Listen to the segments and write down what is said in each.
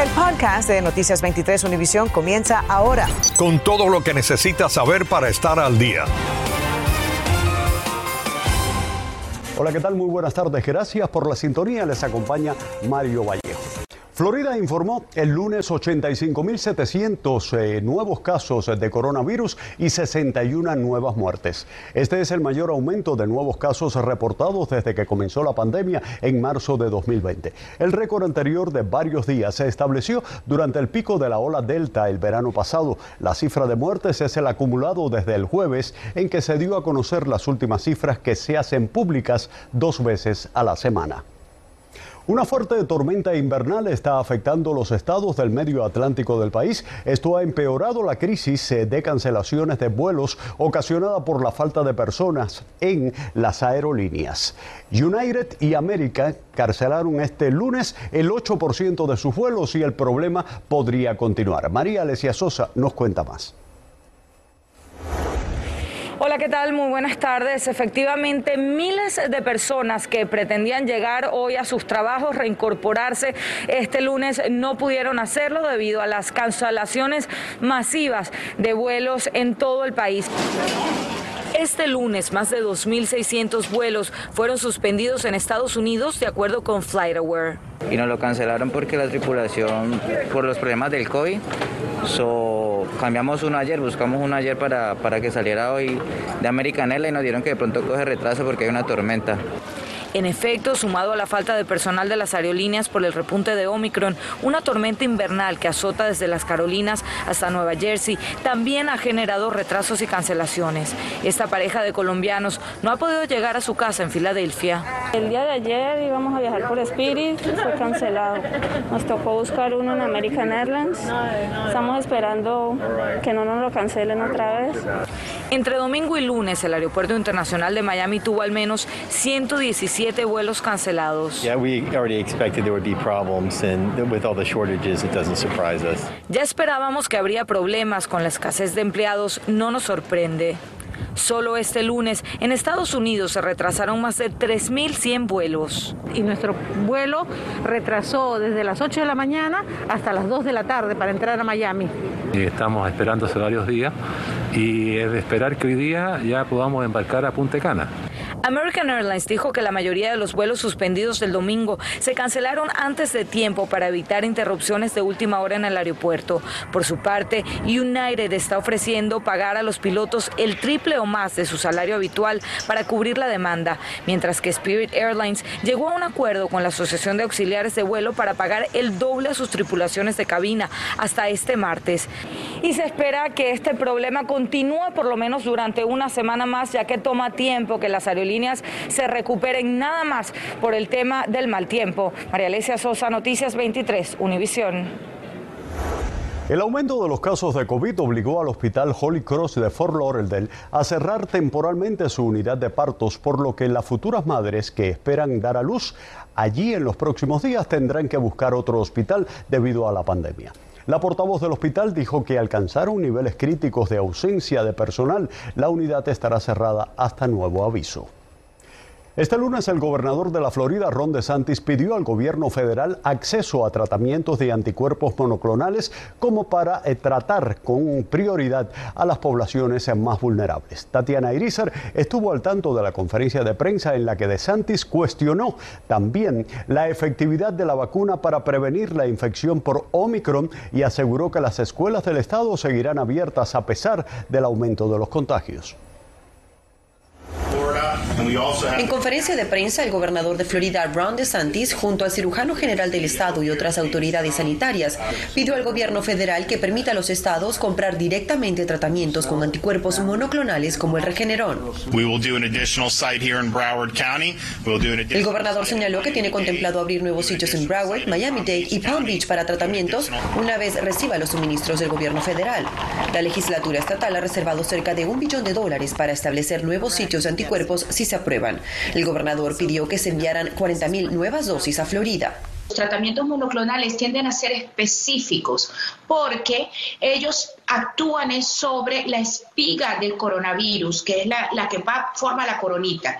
El podcast de Noticias 23 Univisión comienza ahora. Con todo lo que necesitas saber para estar al día. Hola, ¿qué tal? Muy buenas tardes. Gracias por la sintonía. Les acompaña Mario Vallejo. Florida informó el lunes 85.700 eh, nuevos casos de coronavirus y 61 nuevas muertes. Este es el mayor aumento de nuevos casos reportados desde que comenzó la pandemia en marzo de 2020. El récord anterior de varios días se estableció durante el pico de la ola Delta el verano pasado. La cifra de muertes es el acumulado desde el jueves en que se dio a conocer las últimas cifras que se hacen públicas dos veces a la semana. Una fuerte tormenta invernal está afectando los estados del medio atlántico del país. Esto ha empeorado la crisis eh, de cancelaciones de vuelos ocasionada por la falta de personas en las aerolíneas. United y America cancelaron este lunes el 8% de sus vuelos y el problema podría continuar. María Alesia Sosa nos cuenta más. Hola, ¿qué tal? Muy buenas tardes. Efectivamente, miles de personas que pretendían llegar hoy a sus trabajos, reincorporarse este lunes, no pudieron hacerlo debido a las cancelaciones masivas de vuelos en todo el país. Este lunes, más de 2.600 vuelos fueron suspendidos en Estados Unidos, de acuerdo con FlightAware. Y nos lo cancelaron porque la tripulación, por los problemas del COVID, So, cambiamos uno ayer, buscamos uno ayer para, para que saliera hoy de American Airlines y nos dieron que de pronto coge retraso porque hay una tormenta. En efecto, sumado a la falta de personal de las aerolíneas por el repunte de Omicron, una tormenta invernal que azota desde las Carolinas hasta Nueva Jersey también ha generado retrasos y cancelaciones. Esta pareja de colombianos no ha podido llegar a su casa en Filadelfia. El día de ayer íbamos a viajar por Spirit, fue cancelado. Nos tocó buscar uno en American Airlines. Estamos esperando que no nos lo cancelen otra vez. Entre domingo y lunes, el Aeropuerto Internacional de Miami tuvo al menos 117 siete vuelos cancelados. Yeah, we already expected there would be problems and with all the shortages it doesn't surprise us. Ya esperábamos que habría problemas con la escasez de empleados, no nos sorprende. Solo este lunes en Estados Unidos se retrasaron más de 3.100 vuelos. Y nuestro vuelo retrasó desde las 8 de la mañana hasta las 2 de la tarde para entrar a Miami. Estamos esperando hace varios días y es de esperar que hoy día ya podamos embarcar a Punta Cana. American Airlines dijo que la mayoría de los vuelos suspendidos del domingo se cancelaron antes de tiempo para evitar interrupciones de última hora en el aeropuerto. Por su parte, United está ofreciendo pagar a los pilotos el triple o más de su salario habitual para cubrir la demanda, mientras que Spirit Airlines llegó a un acuerdo con la Asociación de Auxiliares de Vuelo para pagar el doble a sus tripulaciones de cabina hasta este martes. Y se espera que este problema continúe por lo menos durante una semana más, ya que toma tiempo que las aerolíneas líneas se recuperen nada más por el tema del mal tiempo. María Alesia Sosa, Noticias 23, Univisión. El aumento de los casos de COVID obligó al hospital Holy Cross de Fort Lauderdale a cerrar temporalmente su unidad de partos, por lo que las futuras madres que esperan dar a luz allí en los próximos días tendrán que buscar otro hospital debido a la pandemia. La portavoz del hospital dijo que alcanzaron niveles críticos de ausencia de personal. La unidad estará cerrada hasta nuevo aviso. Este lunes el gobernador de la Florida, Ron DeSantis, pidió al gobierno federal acceso a tratamientos de anticuerpos monoclonales como para eh, tratar con prioridad a las poblaciones más vulnerables. Tatiana Irizar estuvo al tanto de la conferencia de prensa en la que DeSantis cuestionó también la efectividad de la vacuna para prevenir la infección por Omicron y aseguró que las escuelas del estado seguirán abiertas a pesar del aumento de los contagios. En conferencia de prensa, el gobernador de Florida, Ron DeSantis, junto al cirujano general del estado y otras autoridades sanitarias, pidió al gobierno federal que permita a los estados comprar directamente tratamientos con anticuerpos monoclonales como el Regeneron. El gobernador señaló que tiene contemplado abrir nuevos sitios en Broward, Miami-Dade y Palm Beach para tratamientos una vez reciba los suministros del gobierno federal. La legislatura estatal ha reservado cerca de un billón de dólares para establecer nuevos sitios de anticuerpos si se aprueban. El gobernador pidió que se enviaran 40.000 nuevas dosis a Florida. Los tratamientos monoclonales tienden a ser específicos porque ellos actúan sobre la espiga del coronavirus, que es la, que forma la coronita.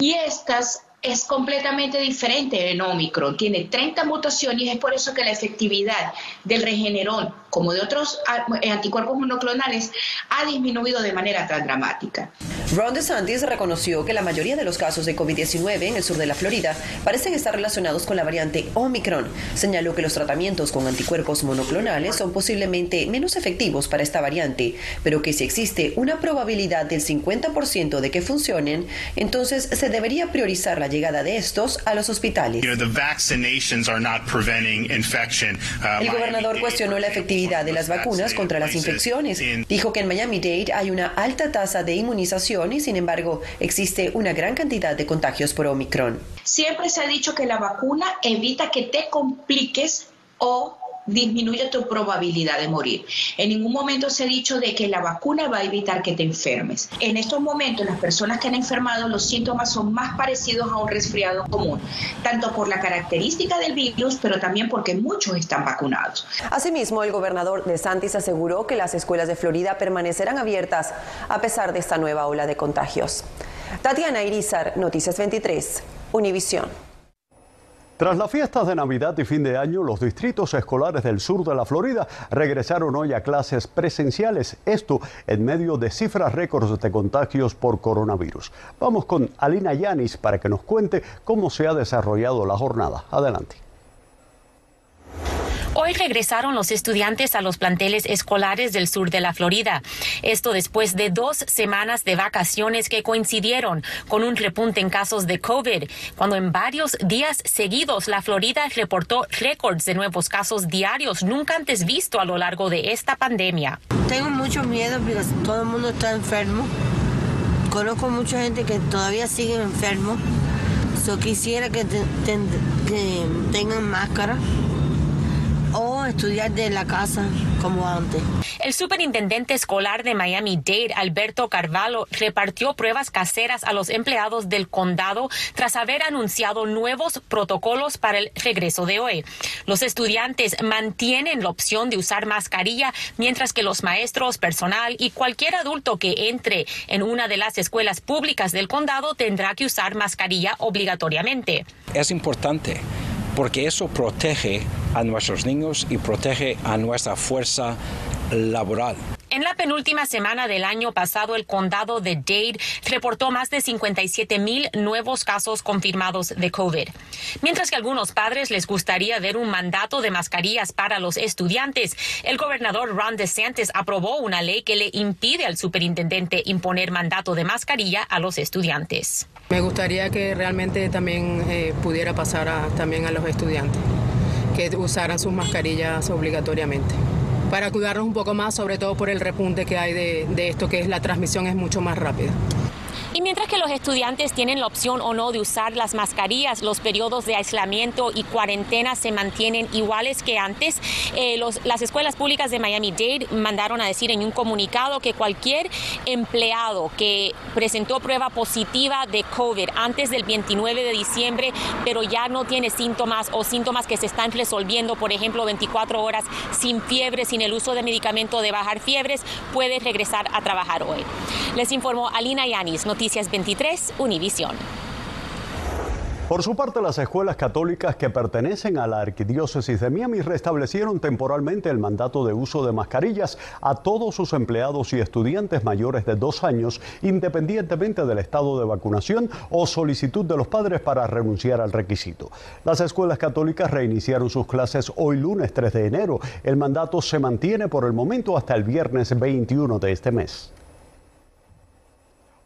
Y estas es completamente diferente en Omicron. Tiene 30 mutaciones y es por eso que la efectividad del regenerón, como de otros eh, anticuerpos monoclonales, ha disminuido de manera tan dramática. Ron DeSantis reconoció que la mayoría de los casos de COVID-19 en el sur de la Florida parecen estar relacionados con la variante Omicron. Señaló que los tratamientos con anticuerpos monoclonales son posiblemente menos efectivos para esta variante, pero que si existe una probabilidad del 50% de que funcionen, entonces se debería priorizar la llegada de estos a los hospitales. Uh, el gobernador cuestionó la efectividad de las vacunas contra las infecciones. Dijo que en Miami-Dade hay una alta tasa de inmunización y sin embargo existe una gran cantidad de contagios por Omicron. Siempre se ha dicho que la vacuna evita que te compliques o disminuye tu probabilidad de morir. En ningún momento se ha dicho de que la vacuna va a evitar que te enfermes. En estos momentos las personas que han enfermado los síntomas son más parecidos a un resfriado común, tanto por la característica del virus, pero también porque muchos están vacunados. Asimismo, el gobernador de Santis aseguró que las escuelas de Florida permanecerán abiertas a pesar de esta nueva ola de contagios. Tatiana Irizar, Noticias 23, Univisión. Tras las fiestas de Navidad y fin de año, los distritos escolares del sur de la Florida regresaron hoy a clases presenciales, esto en medio de cifras récords de contagios por coronavirus. Vamos con Alina Yanis para que nos cuente cómo se ha desarrollado la jornada. Adelante. Hoy regresaron los estudiantes a los planteles escolares del sur de la Florida. Esto después de dos semanas de vacaciones que coincidieron con un repunte en casos de COVID, cuando en varios días seguidos la Florida reportó récords de nuevos casos diarios nunca antes visto a lo largo de esta pandemia. Tengo mucho miedo porque todo el mundo está enfermo. Conozco mucha gente que todavía sigue enfermo. Quisiera que, tengan máscara estudiar de la casa como antes. El superintendente escolar de Miami-Dade, Alberto Carvalho, repartió pruebas caseras a los empleados del condado tras haber anunciado nuevos protocolos para el regreso de hoy. Los estudiantes mantienen la opción de usar mascarilla, mientras que los maestros, personal y cualquier adulto que entre en una de las escuelas públicas del condado tendrá que usar mascarilla obligatoriamente. Es importante porque eso protege a nuestros niños y protege a nuestra fuerza laboral. En la penúltima semana del año pasado, el condado de Dade reportó más de 57 mil nuevos casos confirmados de COVID. Mientras que a algunos padres les gustaría ver un mandato de mascarillas para los estudiantes, el gobernador Ron DeSantis aprobó una ley que le impide al superintendente imponer mandato de mascarilla a los estudiantes. Me gustaría que realmente también eh, pudiera pasar también a los estudiantes, que usaran sus mascarillas obligatoriamente para cuidarnos un poco más, sobre todo por el repunte que hay de esto, que es la transmisión es mucho más rápida. Y mientras que los estudiantes tienen la opción o no de usar las mascarillas, los periodos de aislamiento y cuarentena se mantienen iguales que antes. Eh, las escuelas públicas de Miami-Dade mandaron a decir en un comunicado que cualquier empleado que presentó prueba positiva de COVID antes del 29 de diciembre, pero ya no tiene síntomas o síntomas que se están resolviendo, por ejemplo, 24 horas sin fiebre, sin el uso de medicamento de bajar fiebres, puede regresar a trabajar hoy. Les informó Alina Yanis, Noticias 23, Univisión. Por su parte, las escuelas católicas que pertenecen a la Arquidiócesis de Miami restablecieron temporalmente el mandato de uso de mascarillas a todos sus empleados y estudiantes mayores de dos años, independientemente del estado de vacunación o solicitud de los padres para renunciar al requisito. Las escuelas católicas reiniciaron sus clases hoy lunes 3 de enero. El mandato se mantiene por el momento hasta el viernes 21 de este mes.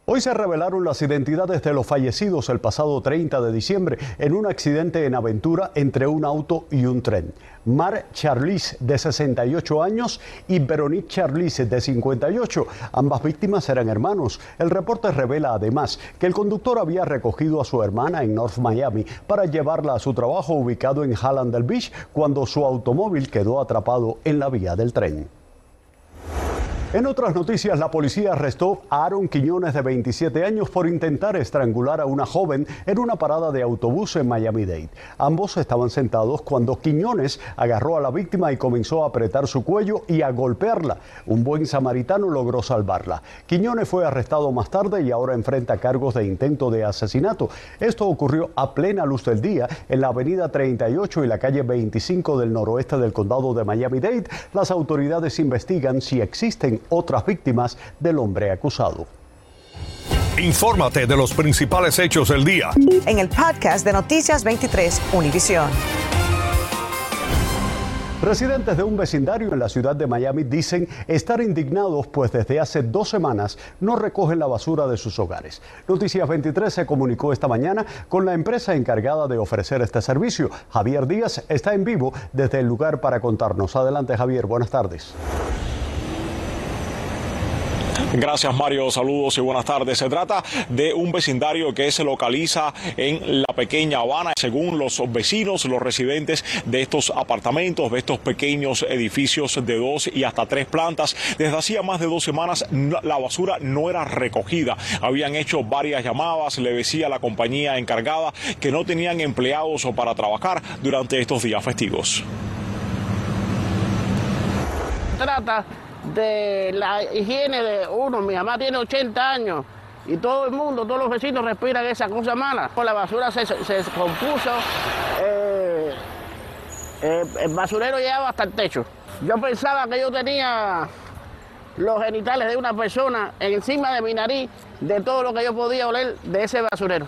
Hoy se revelaron las identidades de los fallecidos el pasado 30 de diciembre en un accidente en Aventura entre un auto y un tren. Mar Charlis, de 68 años, y Veronique Charlis, de 58. Ambas víctimas eran hermanos. El reporte revela además que el conductor había recogido a su hermana en North Miami para llevarla a su trabajo ubicado en Hallandale Beach cuando su automóvil quedó atrapado en la vía del tren. En otras noticias, la policía arrestó a Aaron Quiñones de 27 años por intentar estrangular a una joven en una parada de autobús en Miami-Dade. Ambos estaban sentados cuando Quiñones agarró a la víctima y comenzó a apretar su cuello y a golpearla. Un buen samaritano logró salvarla. Quiñones fue arrestado más tarde y ahora enfrenta cargos de intento de asesinato. Esto ocurrió a plena luz del día en la avenida 38 y la calle 25 del noroeste del condado de Miami-Dade. Las autoridades investigan si existen otras víctimas del hombre acusado. Infórmate de los principales hechos del día. En el podcast de Noticias 23, Univisión. Residentes de un vecindario en la ciudad de Miami dicen estar indignados pues desde hace dos semanas no recogen la basura de sus hogares. Noticias 23 se comunicó esta mañana con la empresa encargada de ofrecer este servicio. Javier Díaz está en vivo desde el lugar para contarnos. Adelante Javier, buenas tardes. Gracias Mario, saludos y buenas tardes. Se trata de un vecindario que se localiza en la pequeña Habana. Según los vecinos, los residentes de estos apartamentos, de estos pequeños edificios de dos y hasta tres plantas, desde hacía más de dos semanas la basura no era recogida. Habían hecho varias llamadas, le decía la compañía encargada que no tenían empleados para trabajar durante estos días festivos. Trata de la higiene de uno. Mi mamá tiene 80 años y todo el mundo, todos los vecinos respiran esa cosa mala. La basura se, se compuso, eh, eh, el basurero llegaba hasta el techo. Yo pensaba que yo tenía los genitales de una persona encima de mi nariz de todo lo que yo podía oler de ese basurero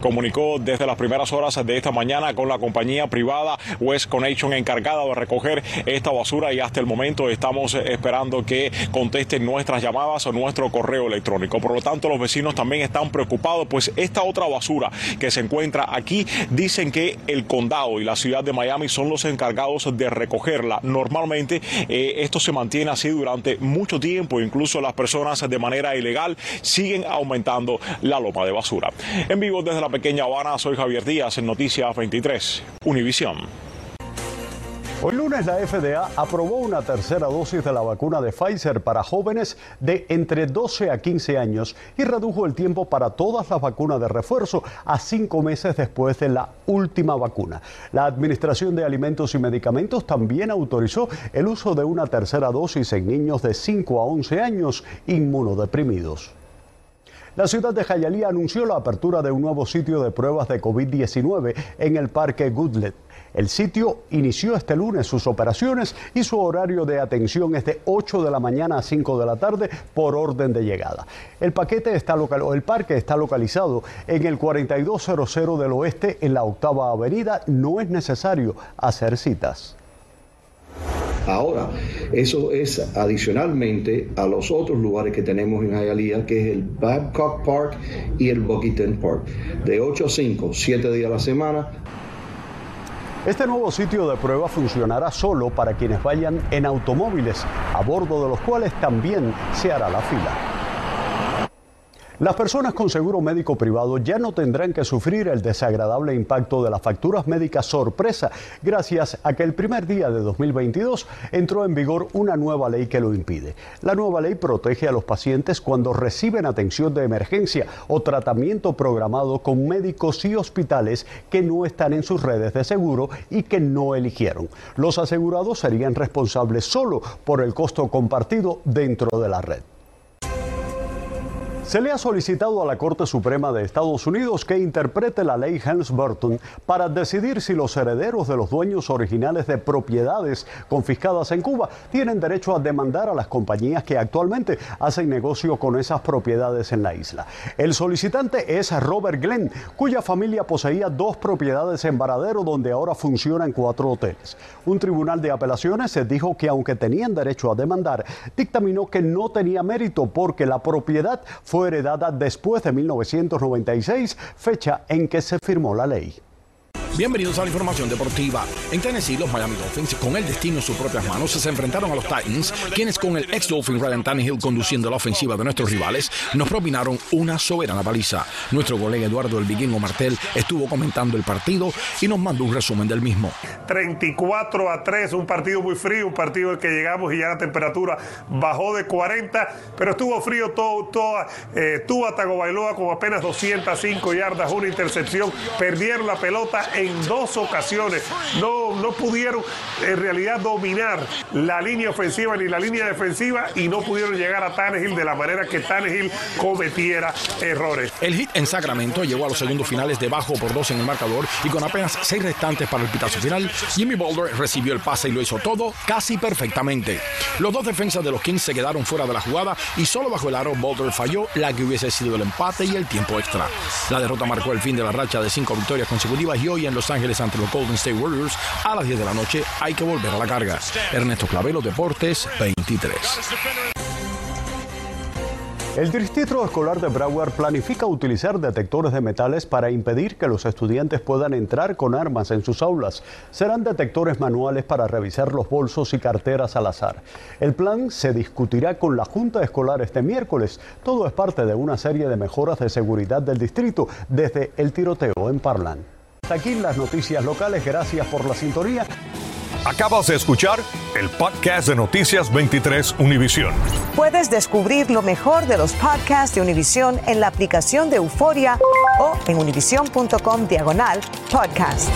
comunicó desde las primeras horas de esta mañana con la compañía privada West Connection encargada de recoger esta basura y hasta el momento estamos esperando que contesten nuestras llamadas o nuestro correo electrónico. Por lo tanto, los vecinos también están preocupados, pues esta otra basura que se encuentra aquí dicen que el condado y la ciudad de Miami son los encargados de recogerla. Normalmente eh, esto se mantiene así durante mucho tiempo, incluso las personas de manera ilegal siguen aumentando la loma de basura. En vivo desde la pequeña Habana, soy Javier Díaz en Noticias 23, Univisión. Hoy lunes la FDA aprobó una tercera dosis de la vacuna de Pfizer para jóvenes de entre 12 a 15 años y redujo el tiempo para todas las vacunas de refuerzo a cinco meses después de la última vacuna. La Administración de Alimentos y Medicamentos también autorizó el uso de una tercera dosis en niños de 5 a 11 años inmunodeprimidos. La ciudad de Hialeah anunció la apertura de un nuevo sitio de pruebas de COVID-19 en el Parque Goodlet. El sitio inició este lunes sus operaciones y su horario de atención es de 8 de la mañana a 5 de la tarde por orden de llegada. El, paquete está local, el parque está localizado en el 4200 del oeste en la octava avenida. No es necesario hacer citas. Ahora, eso es adicionalmente a los otros lugares que tenemos en Hialeah, que es el Babcock Park y el Buckingham Park, de 8 a 5, 7 días a la semana. Este nuevo sitio de prueba funcionará solo para quienes vayan en automóviles, a bordo de los cuales también se hará la fila. Las personas con seguro médico privado ya no tendrán que sufrir el desagradable impacto de las facturas médicas sorpresa, gracias a que el primer día de 2022 entró en vigor una nueva ley que lo impide. La nueva ley protege a los pacientes cuando reciben atención de emergencia o tratamiento programado con médicos y hospitales que no están en sus redes de seguro y que no eligieron. Los asegurados serían responsables solo por el costo compartido dentro de la red. Se le ha solicitado a la Corte Suprema de Estados Unidos que interprete la ley Helms-Burton para decidir si los herederos de los dueños originales de propiedades confiscadas en Cuba tienen derecho a demandar a las compañías que actualmente hacen negocio con esas propiedades en la isla. El solicitante es Robert Glenn, cuya familia poseía dos propiedades en Varadero donde ahora funcionan cuatro hoteles. Un tribunal de apelaciones se dijo que aunque tenían derecho a demandar, dictaminó que no tenía mérito porque la propiedad fue heredada después de 1996, fecha en que se firmó la ley. Bienvenidos a la información deportiva. En Tennessee, los Miami Dolphins, con el destino en sus propias manos, se enfrentaron a los Titans, quienes con el ex Dolphin Ryan Tannehill conduciendo la ofensiva de nuestros rivales, nos propinaron una soberana paliza. Nuestro colega Eduardo El Vikingo Martel estuvo comentando el partido y nos mandó un resumen del mismo. 34 a 3, un partido muy frío, un partido en que llegamos y ya la temperatura bajó de 40, pero estuvo frío todo, todo eh, Tua Tagovailoa con apenas 205 yardas, una intercepción, perdieron la pelota en dos ocasiones. No, no pudieron en realidad dominar la línea ofensiva ni la línea defensiva y no pudieron llegar a Tannehill de la manera que Tannehill cometiera errores. El hit en Sacramento llegó a los segundos finales de bajo por dos en el marcador y con apenas seis restantes para el pitazo final, Jimmy Boulder recibió el pase y lo hizo todo casi perfectamente. Los dos defensas de los Kings se quedaron fuera de la jugada y solo bajo el aro Boulder falló la que hubiese sido el empate y el tiempo extra. La derrota marcó el fin de la racha de cinco victorias consecutivas y hoy en Los Ángeles ante los Golden State Warriors a las 10 de la noche hay que volver a la carga. Ernesto Clavelo, Deportes 23. El Distrito Escolar de Broward planifica utilizar detectores de metales para impedir que los estudiantes puedan entrar con armas en sus aulas. Serán detectores manuales para revisar los bolsos y carteras al azar. El plan se discutirá con la Junta Escolar este miércoles. Todo es parte de una serie de mejoras de seguridad del distrito desde el tiroteo en Parlan. Hasta aquí las noticias locales. Gracias por la sintonía. Acabas de escuchar el podcast de Noticias 23 Univisión. Puedes descubrir lo mejor de los podcasts de Univisión en la aplicación de Euforia o en univision.com diagonal podcasts.